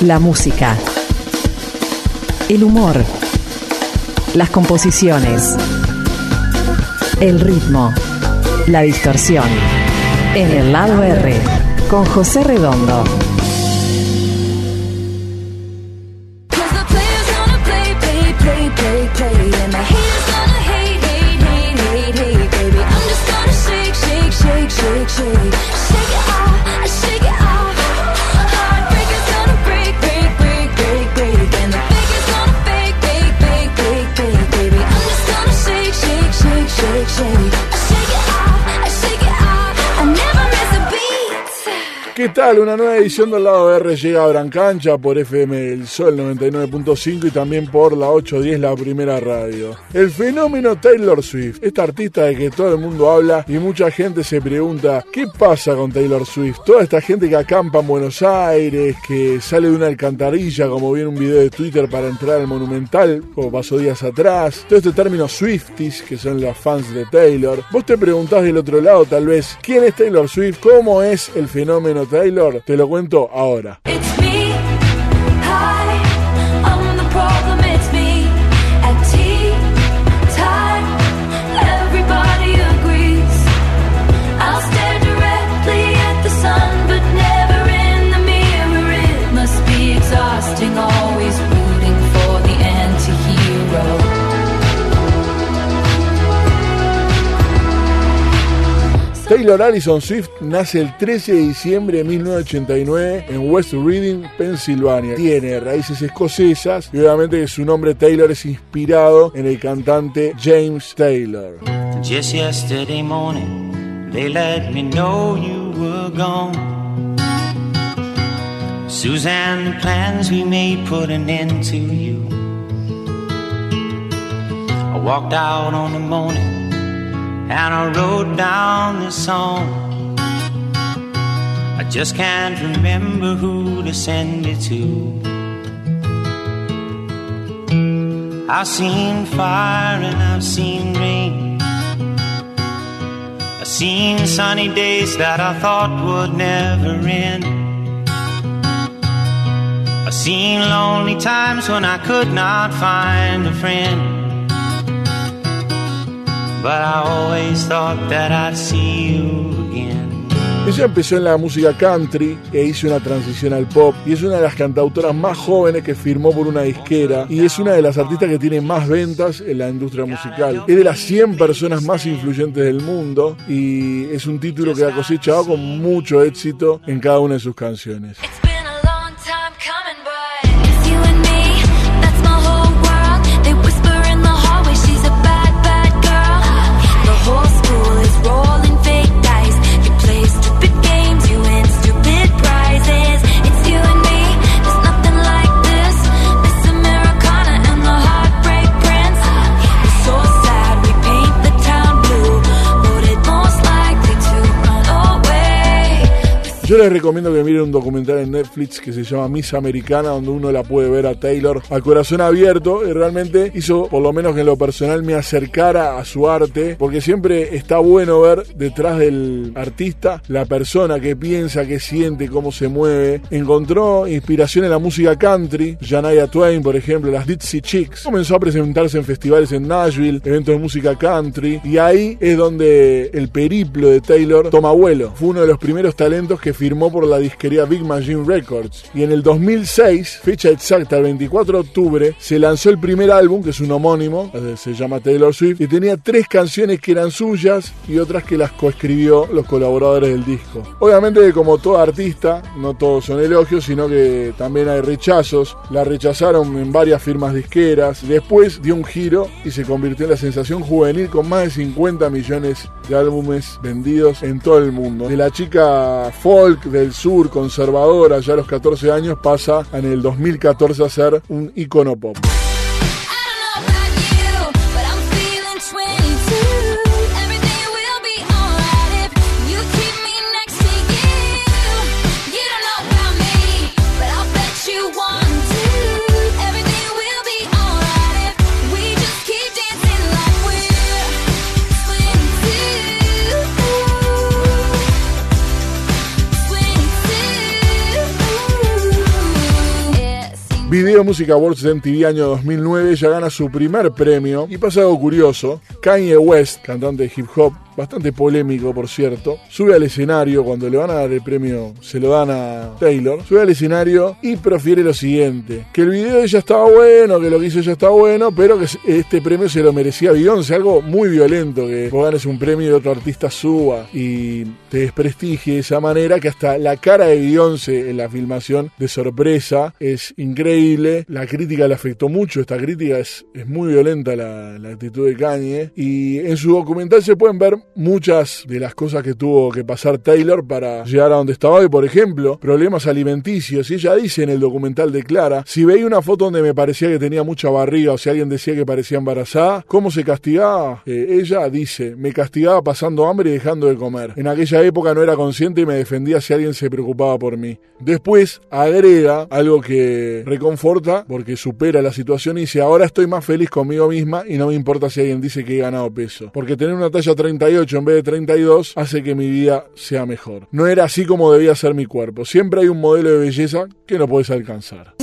La música. El humor. Las composiciones. El ritmo. La distorsión. En el lado R. Con José Redondo. Tal? Una nueva edición del lado R llega a Brancancha por FM El Sol 99.5 y también por la 810 La Primera Radio. El fenómeno Taylor Swift, esta artista de que todo el mundo habla y mucha gente se pregunta ¿qué pasa con Taylor Swift? Toda esta gente que acampa en Buenos Aires, que sale de una alcantarilla como vi en un video de Twitter para entrar al Monumental, como pasó días atrás. Todo este término Swifties, que son las fans de Taylor. Vos te preguntás del otro lado tal vez, ¿quién es Taylor Swift? ¿Cómo es el fenómeno Taylor? Te lo cuento ahora. Taylor Allison Swift nace el 13 de diciembre de 1989 en West Reading, Pensilvania. Tiene raíces escocesas y obviamente su nombre Taylor es inspirado en el cantante James Taylor. Just yesterday morning, they let me know you were gone. Suzanne, the plans we made put an end to you. I walked out on the morning and I wrote down this song. I just can't remember who to send it to. I've seen fire and I've seen rain. I've seen sunny days that I thought would never end. I've seen lonely times when I could not find a friend. But I always thought that I'd see you again. Ella empezó en la música country e hizo una transición al pop y es una de las cantautoras más jóvenes que firmó por una disquera y es una de las artistas que tiene más ventas en la industria musical. Es de las 100 personas más influyentes del mundo y es un título que ha cosechado con mucho éxito en cada una de sus canciones. Yo les recomiendo que miren un documental en Netflix que se llama Miss Americana, donde uno la puede ver a Taylor a corazón abierto. Y realmente hizo, por lo menos que en lo personal, me acercara a su arte, porque siempre está bueno ver detrás del artista la persona que piensa, que siente, cómo se mueve. Encontró inspiración en la música country, Janaya Twain, por ejemplo, las Ditsy Chicks. Comenzó a presentarse en festivales en Nashville, eventos de música country, y ahí es donde el periplo de Taylor toma vuelo. Fue uno de los primeros talentos que firmó por la disquería Big Machine Records. Y en el 2006, fecha exacta, el 24 de octubre, se lanzó el primer álbum, que es un homónimo, eh, se llama Taylor Swift, y tenía tres canciones que eran suyas y otras que las coescribió los colaboradores del disco. Obviamente, como toda artista, no todos son elogios, sino que también hay rechazos. La rechazaron en varias firmas disqueras. Después dio un giro y se convirtió en la sensación juvenil con más de 50 millones de álbumes vendidos en todo el mundo. De la chica folk del sur, conservadora, ya a los 14 años, pasa en el 2014 a ser un icono pop. Video Music Awards de MTV año 2009, ella gana su primer premio y pasa algo curioso. Kanye West, cantante de hip hop, bastante polémico por cierto, sube al escenario cuando le van a dar el premio, se lo dan a Taylor, sube al escenario y profiere lo siguiente, que el video de ella estaba bueno, que lo que hizo ella estaba bueno, pero que este premio se lo merecía Beyoncé, algo muy violento, que vos ganes un premio y otro artista suba y te desprestigie de esa manera que hasta la cara de Beyoncé en la filmación de sorpresa es increíble, la crítica le afectó mucho, esta crítica es, muy violenta la, la actitud de Kanye y en su documental se pueden ver muchas de las cosas que tuvo que pasar Taylor para llegar a donde estaba hoy, por ejemplo, problemas alimenticios. Y ella dice en el documental de Clara, si veía una foto donde me parecía que tenía mucha barriga o si alguien decía que parecía embarazada, ¿cómo se castigaba? Eh, ella dice, me castigaba pasando hambre y dejando de comer. En aquella época no era consciente y me defendía si alguien se preocupaba por mí. Después agrega algo que reconforta porque supera la situación y dice, ahora estoy más feliz conmigo misma y no me importa si alguien dice que ganado peso. Porque tener una talla 38 en vez de 32 hace que mi vida sea mejor. No era así como debía ser mi cuerpo. Siempre hay un modelo de belleza que no puedes alcanzar.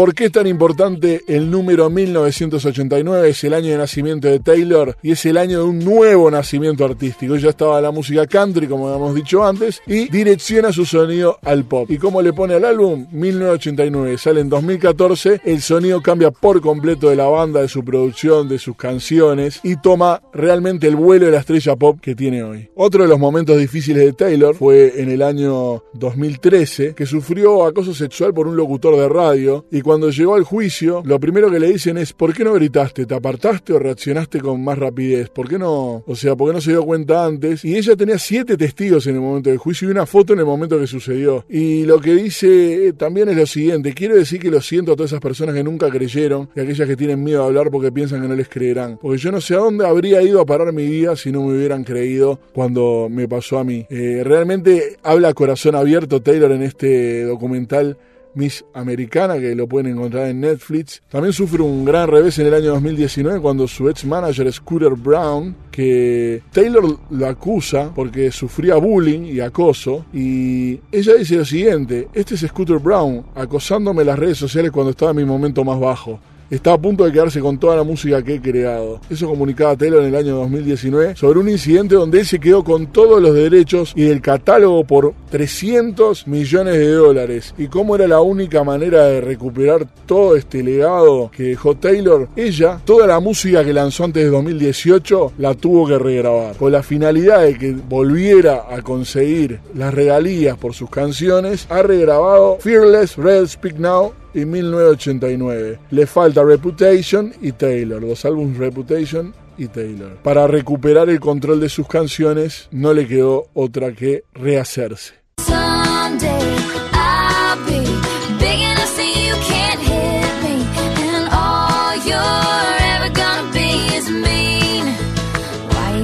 ¿Por qué es tan importante el número 1989? Es el año de nacimiento de Taylor y es el año de un nuevo nacimiento artístico. Ya estaba la música country, como habíamos dicho antes, y direcciona su sonido al pop. ¿Y cómo le pone al álbum? 1989. Sale en 2014. El sonido cambia por completo de la banda, de su producción, de sus canciones y toma realmente el vuelo de la estrella pop que tiene hoy. Otro de los momentos difíciles de Taylor fue en el año 2013, que sufrió acoso sexual por un locutor de radio y cuando llegó al juicio, lo primero que le dicen es, ¿por qué no gritaste? ¿Te apartaste o reaccionaste con más rapidez? ¿Por qué no? O sea, ¿por qué no se dio cuenta antes? Y ella tenía siete testigos en el momento del juicio y una foto en el momento que sucedió. Y lo que dice eh, también es lo siguiente, quiero decir que lo siento a todas esas personas que nunca creyeron y aquellas que tienen miedo a hablar porque piensan que no les creerán. Porque yo no sé a dónde habría ido a parar mi vida si no me hubieran creído cuando me pasó a mí. Eh, realmente habla corazón abierto Taylor en este documental Miss Americana, que lo pueden encontrar en Netflix. También sufre un gran revés en el año 2019 cuando su ex manager Scooter Brown, que Taylor lo acusa porque sufría bullying y acoso, y ella dice lo siguiente, este es Scooter Brown acosándome en las redes sociales cuando estaba en mi momento más bajo. Está a punto de quedarse con toda la música que he creado. Eso comunicaba Taylor en el año 2019 sobre un incidente donde él se quedó con todos los derechos y el catálogo por 300 millones de dólares. Y cómo era la única manera de recuperar todo este legado que dejó Taylor. Ella, toda la música que lanzó antes de 2018, la tuvo que regrabar. Con la finalidad de que volviera a conseguir las regalías por sus canciones, ha regrabado Fearless, Red Speak Now y 1989. Le falta Reputation y Taylor, los álbumes Reputation y Taylor. Para recuperar el control de sus canciones, no le quedó otra que rehacerse.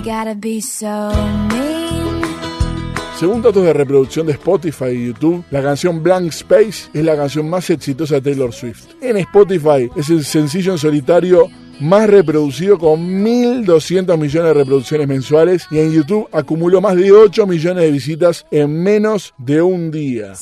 Gotta be so mean? Según datos de reproducción de Spotify y YouTube, la canción Blank Space es la canción más exitosa de Taylor Swift. En Spotify es el sencillo en solitario más reproducido con 1.200 millones de reproducciones mensuales y en YouTube acumuló más de 8 millones de visitas en menos de un día.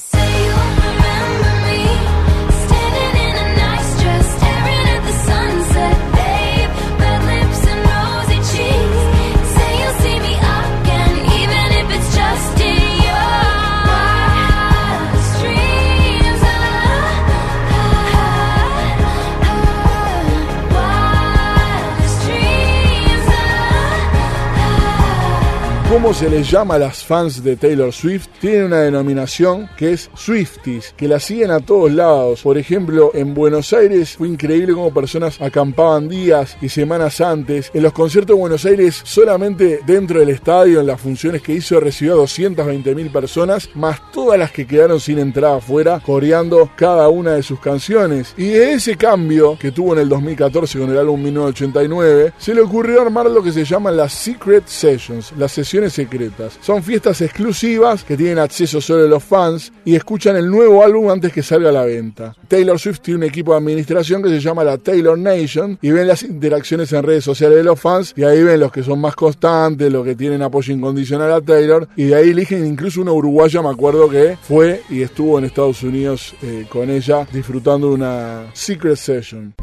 Cómo se les llama a las fans de Taylor Swift, tienen una denominación que es Swifties, que la siguen a todos lados. Por ejemplo, en Buenos Aires fue increíble cómo personas acampaban días y semanas antes. En los conciertos de Buenos Aires, solamente dentro del estadio, en las funciones que hizo, recibió a 220 mil personas, más todas las que quedaron sin entrada afuera, coreando cada una de sus canciones. Y de ese cambio que tuvo en el 2014 con el álbum 1989, se le ocurrió armar lo que se llaman las Secret Sessions, las sesiones secretas. Son fiestas exclusivas que tienen acceso solo los fans y escuchan el nuevo álbum antes que salga a la venta. Taylor Swift tiene un equipo de administración que se llama la Taylor Nation y ven las interacciones en redes sociales de los fans y ahí ven los que son más constantes, los que tienen apoyo incondicional a Taylor y de ahí eligen incluso una uruguaya, me acuerdo que fue y estuvo en Estados Unidos eh, con ella disfrutando de una Secret Session.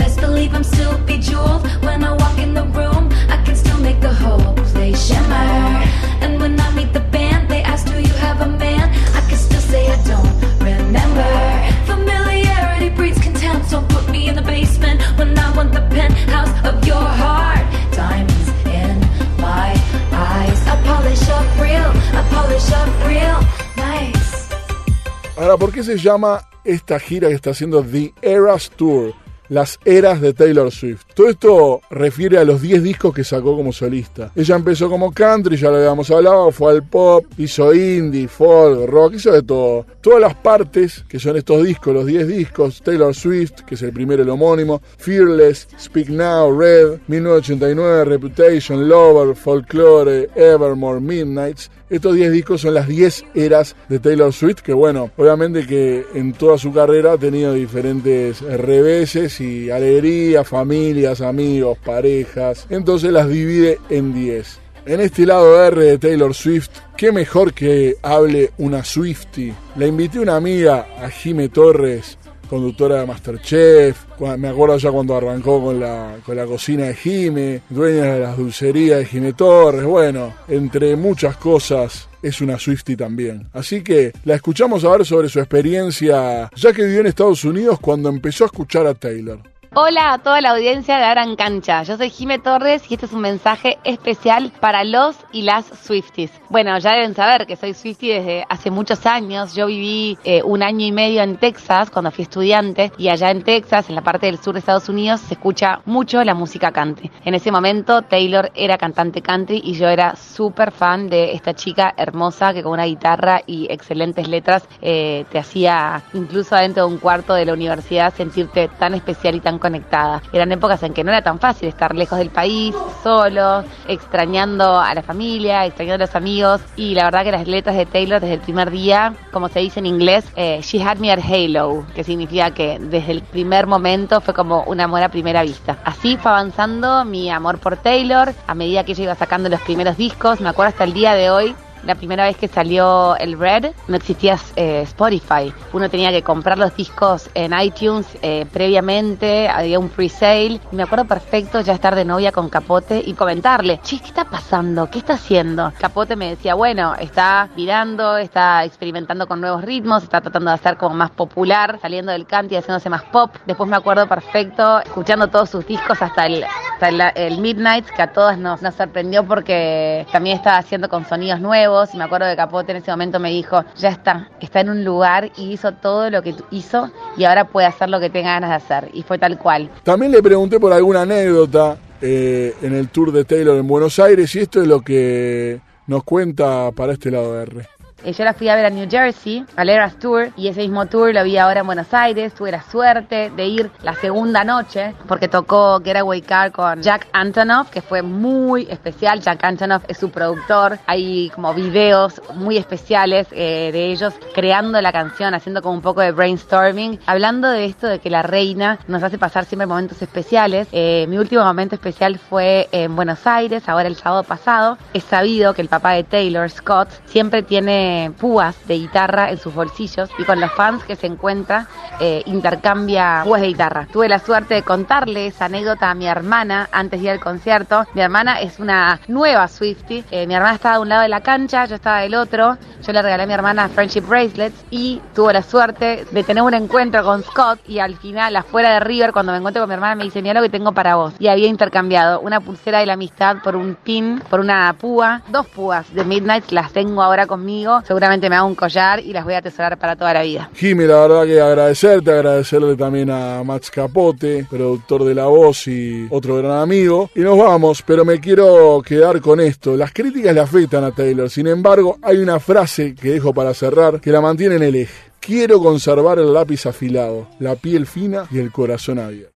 ¿Por qué se llama esta gira que está haciendo The Eras Tour? Las eras de Taylor Swift. Todo esto refiere a los 10 discos que sacó como solista. Ella empezó como country, ya lo habíamos hablado, fue al pop, hizo indie, folk, rock, hizo de todo. Todas las partes que son estos discos, los 10 discos, Taylor Swift, que es el primero, el homónimo, Fearless, Speak Now, Red, 1989, Reputation, Lover, Folklore, Evermore, Midnights, estos 10 discos son las 10 eras de Taylor Swift, que bueno, obviamente que en toda su carrera ha tenido diferentes reveses y alegrías, familias, amigos, parejas. Entonces las divide en 10. En este lado R de Taylor Swift, qué mejor que hable una Swiftie. La invité a una amiga, a Jime Torres, conductora de Masterchef. Me acuerdo ya cuando arrancó con la, con la cocina de Jime, dueña de las dulcerías de Jime Torres. Bueno, entre muchas cosas, es una Swiftie también. Así que la escuchamos a ver sobre su experiencia, ya que vivió en Estados Unidos cuando empezó a escuchar a Taylor. Hola a toda la audiencia de Gran Cancha. Yo soy Jime Torres y este es un mensaje especial para los y las Swifties. Bueno, ya deben saber que soy Swiftie desde hace muchos años. Yo viví eh, un año y medio en Texas cuando fui estudiante y allá en Texas, en la parte del sur de Estados Unidos, se escucha mucho la música country. En ese momento Taylor era cantante country y yo era súper fan de esta chica hermosa que con una guitarra y excelentes letras eh, te hacía incluso adentro de un cuarto de la universidad sentirte tan especial y tan conectada. Eran épocas en que no era tan fácil estar lejos del país, solo, extrañando a la familia, extrañando a los amigos y la verdad que las letras de Taylor desde el primer día, como se dice en inglés, eh, she had me at halo, que significa que desde el primer momento fue como un amor a primera vista. Así fue avanzando mi amor por Taylor a medida que ella iba sacando los primeros discos, me acuerdo hasta el día de hoy la primera vez que salió el Red no existía eh, Spotify. Uno tenía que comprar los discos en iTunes eh, previamente, había un pre-sale. Me acuerdo perfecto ya estar de novia con Capote y comentarle, che, ¿qué está pasando? ¿Qué está haciendo? Capote me decía, bueno, está mirando, está experimentando con nuevos ritmos, está tratando de hacer como más popular, saliendo del country y haciéndose más pop. Después me acuerdo perfecto escuchando todos sus discos hasta el, el, Midnight, que a todas nos, sorprendió porque también estaba haciendo con sonidos nuevos. Y me acuerdo que Capote en ese momento me dijo, ya está, está en un lugar y hizo todo lo que hizo y ahora puede hacer lo que tenga ganas de hacer. Y fue tal cual. También le pregunté por alguna anécdota eh, en el tour de Taylor en Buenos Aires y esto es lo que nos cuenta para este lado de R. Eh, Yo la fui a ver a New Jersey, al Eras Tour, y ese mismo tour lo vi ahora en Buenos Aires. Tuve la suerte de ir la segunda noche, porque tocó Getaway Car con Jack Antonoff, que fue muy especial. Jack Antonoff es su productor. Hay como videos muy especiales eh, de ellos creando la canción, haciendo como un poco de brainstorming, hablando de esto de que la reina nos hace pasar siempre momentos especiales. Eh, mi último momento especial fue en Buenos Aires, ahora el sábado pasado. Es sabido que el papá de Taylor, Scott, siempre tiene púas de guitarra en sus bolsillos y con los fans que se encuentra eh, intercambia púas de guitarra. Tuve la suerte de contarle esa anécdota a mi hermana antes de ir al concierto. Mi hermana es una nueva Swiftie. Eh, mi hermana estaba de un lado de la cancha, yo estaba del otro. Yo le regalé a mi hermana Friendship Bracelets y tuve la suerte de tener un encuentro con Scott y al final, afuera de River, cuando me encuentro con mi hermana, me dice, mira lo que tengo para vos. Y había intercambiado una pulsera de la amistad por un pin, por una púa, dos púas de Midnight, las tengo ahora conmigo. Seguramente me hago un collar y las voy a atesorar para toda la vida. Jimmy, la verdad que agradecerte, agradecerle también a Max Capote, productor de La Voz y otro gran amigo. Y nos vamos, pero me quiero quedar con esto. Las críticas le afectan a Taylor, sin embargo, hay una frase que dejo para cerrar que la mantiene en el eje. Quiero conservar el lápiz afilado, la piel fina y el corazón abierto.